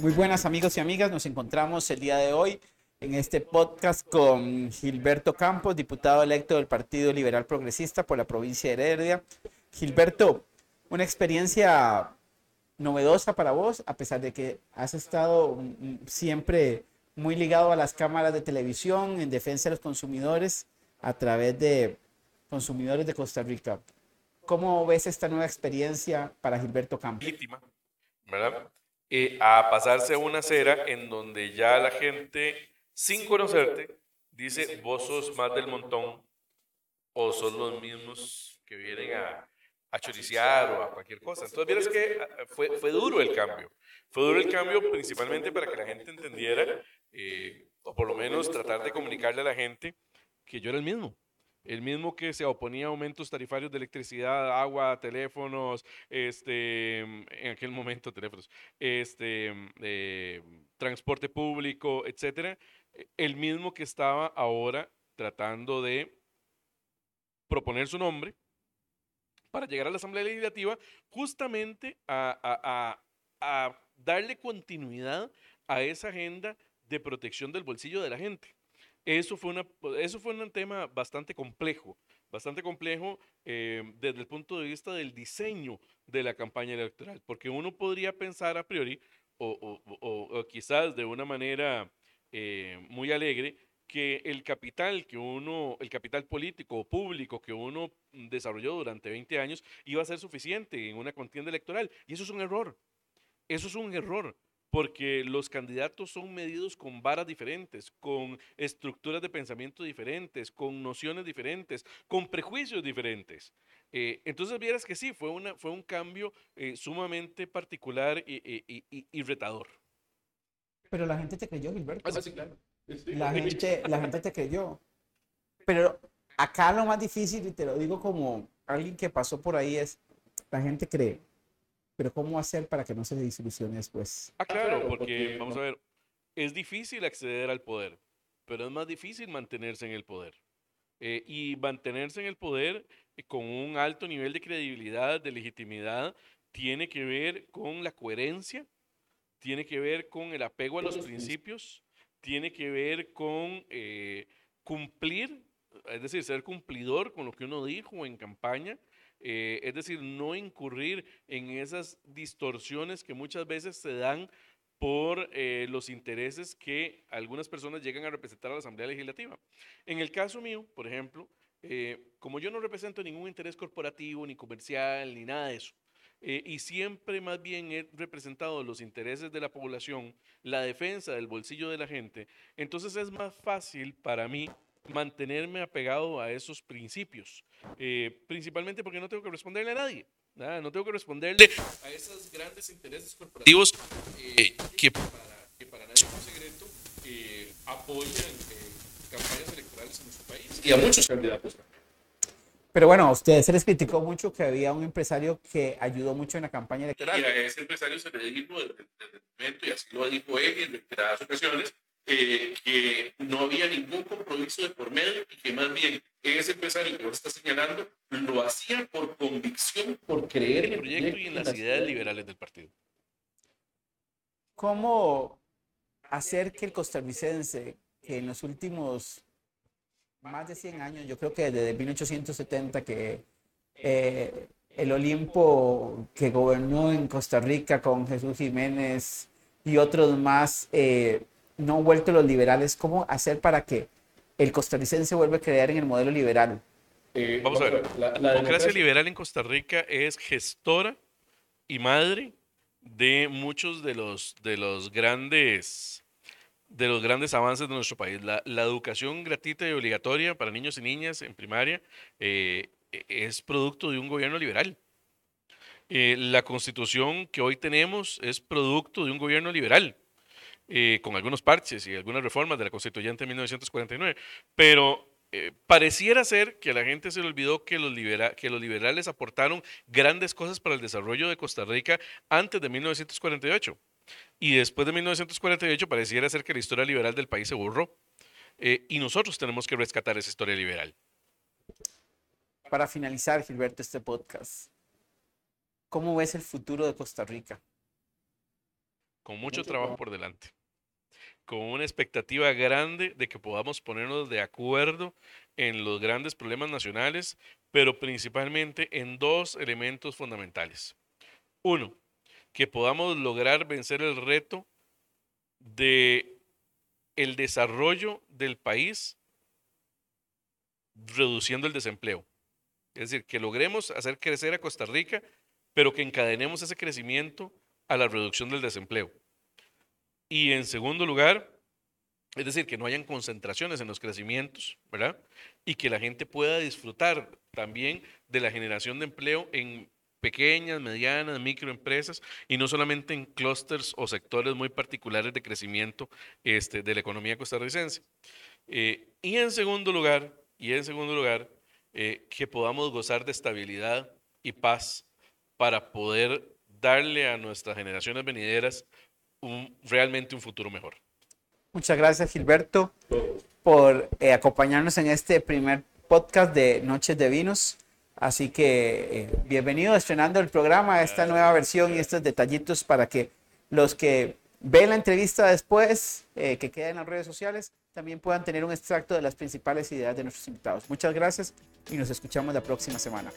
Muy buenas amigos y amigas, nos encontramos el día de hoy en este podcast con Gilberto Campos, diputado electo del Partido Liberal Progresista por la provincia de Heredia. Gilberto, una experiencia novedosa para vos, a pesar de que has estado mm, siempre muy ligado a las cámaras de televisión en defensa de los consumidores a través de consumidores de Costa Rica. ¿Cómo ves esta nueva experiencia para Gilberto Campos? ¿verdad? A pasarse a una acera en donde ya la gente, sin conocerte, dice, vos sos más del montón o son los mismos que vienen a, a choriciar o a cualquier cosa. Entonces, vieras que ah, fue, fue duro el cambio. Fue duro el cambio principalmente para que la gente entendiera, eh, o por lo menos tratar de comunicarle a la gente que yo era el mismo el mismo que se oponía a aumentos tarifarios de electricidad, agua, teléfonos, este, en aquel momento teléfonos, este, eh, transporte público, etcétera, e, el mismo que estaba ahora tratando de proponer su nombre para llegar a la Asamblea Legislativa justamente a darle continuidad a esa agenda de protección del bolsillo de la gente. Eso fue, una, eso fue un tema bastante complejo, bastante complejo eh, desde el punto de vista del diseño de la campaña electoral, porque uno podría pensar a priori, o, quizás de una manera eh, muy alegre, que el capital que uno, el capital político o público que uno desarrolló durante 20 años iba a ser suficiente en una contienda electoral. Y eso es un error. Eso es un error porque los candidatos son medidos con varas diferentes, con estructuras de pensamiento diferentes, con nociones diferentes, con prejuicios diferentes. Eh, entonces vieras que sí, fue, una, fue un cambio eh, sumamente particular y, retador. Pero la gente te creyó, Gilberto. Ah, sí, claro. La, gente, la gente te creyó. Pero acá lo más difícil, y te lo digo como alguien que pasó por ahí, es la gente cree pero ¿cómo hacer para que no se disilusione después? Ah, claro, porque, vamos a ver, es difícil acceder al poder, pero es más difícil mantenerse en el poder. Eh, y mantenerse en el poder eh, con un alto nivel de credibilidad, de legitimidad, tiene que ver con la coherencia, tiene que ver con el apego a los principios, tiene que ver con eh, cumplir, es decir, ser cumplidor con lo que uno dijo en campaña, eh, es decir, no incurrir en esas distorsiones que muchas veces se dan por eh, los intereses que algunas personas llegan a representar a la Asamblea Legislativa. En el caso mío, por ejemplo, eh, como yo no represento ningún interés corporativo, ni comercial, ni nada de eso, y siempre más bien he representado los intereses de la población, la defensa del bolsillo de la gente, entonces es más fácil para mí mantenerme apegado a esos principios, eh, principalmente porque no tengo que responderle a nadie. No tengo que responderle a esos grandes intereses corporativos eh, que, para, que para nadie es un secreto eh, apoyan campañas electorales en nuestro país y a muchos candidatos. Pero bueno, a ustedes se les criticó mucho que había un empresario que ayudó mucho en la campaña electoral. Y a ese empresario se le dijo desde el momento, y así lo dijo él en reiteradas ocasiones, eh, que no había ningún compromiso de por medio y que más bien ese empresario que vos está señalando lo hacía por convicción, por creer en el proyecto y en las ideas liberales del partido. ¿Cómo hacer que el costarricense, que en los últimos más de 100 años, yo creo que desde 1870 que eh, el Olimpo que gobernó en Costa Rica con Jesús Jiménez y otros más, eh, no vuelto los liberales, ¿cómo hacer para que el costarricense vuelva a creer en el modelo liberal? Eh, vamos a ver, la, democracia liberal en Costa Rica es gestora y madre de muchos de los, de los grandes de los grandes avances de nuestro país. La, educación gratuita y obligatoria para niños y niñas en primaria eh, es producto de un gobierno liberal. Eh, la constitución que hoy tenemos es producto de un gobierno liberal. Eh, con algunos parches y algunas reformas de la constituyente de 1949, pero eh, pareciera ser que a la gente se le olvidó que los, que los liberales aportaron grandes cosas para el desarrollo de Costa Rica antes de 1948. Y después de 1948 pareciera ser que la historia liberal del país se borró. Eh, y nosotros tenemos que rescatar esa historia liberal. Para finalizar, Gilberto, este podcast, ¿cómo ves el futuro de Costa Rica? con mucho trabajo por delante, con una expectativa grande de que podamos ponernos de acuerdo en los grandes problemas nacionales, pero principalmente en dos elementos fundamentales. Uno, que podamos lograr vencer el reto de el desarrollo del país reduciendo el desempleo. Es decir, que logremos hacer crecer a Costa Rica, pero que encadenemos ese crecimiento a la reducción del desempleo. Y en segundo lugar, es decir, que no hayan concentraciones en los crecimientos, ¿verdad? Y que la gente pueda disfrutar también de la generación de empleo en pequeñas, medianas, microempresas y no solamente en clústeres o sectores muy particulares de crecimiento este, de la economía costarricense. Eh, y en segundo lugar, y en segundo lugar, eh, que podamos gozar de estabilidad y paz para poder darle a nuestras generaciones venideras un, realmente un futuro mejor. Muchas gracias Gilberto por eh, acompañarnos en este primer podcast de Noches de Vinos. Así que eh, bienvenido estrenando el programa, esta nueva versión y estos detallitos para que los que ven la entrevista después, eh, que queda en las redes sociales, también puedan tener un extracto de las principales ideas de nuestros invitados. Muchas gracias y nos escuchamos la próxima semana.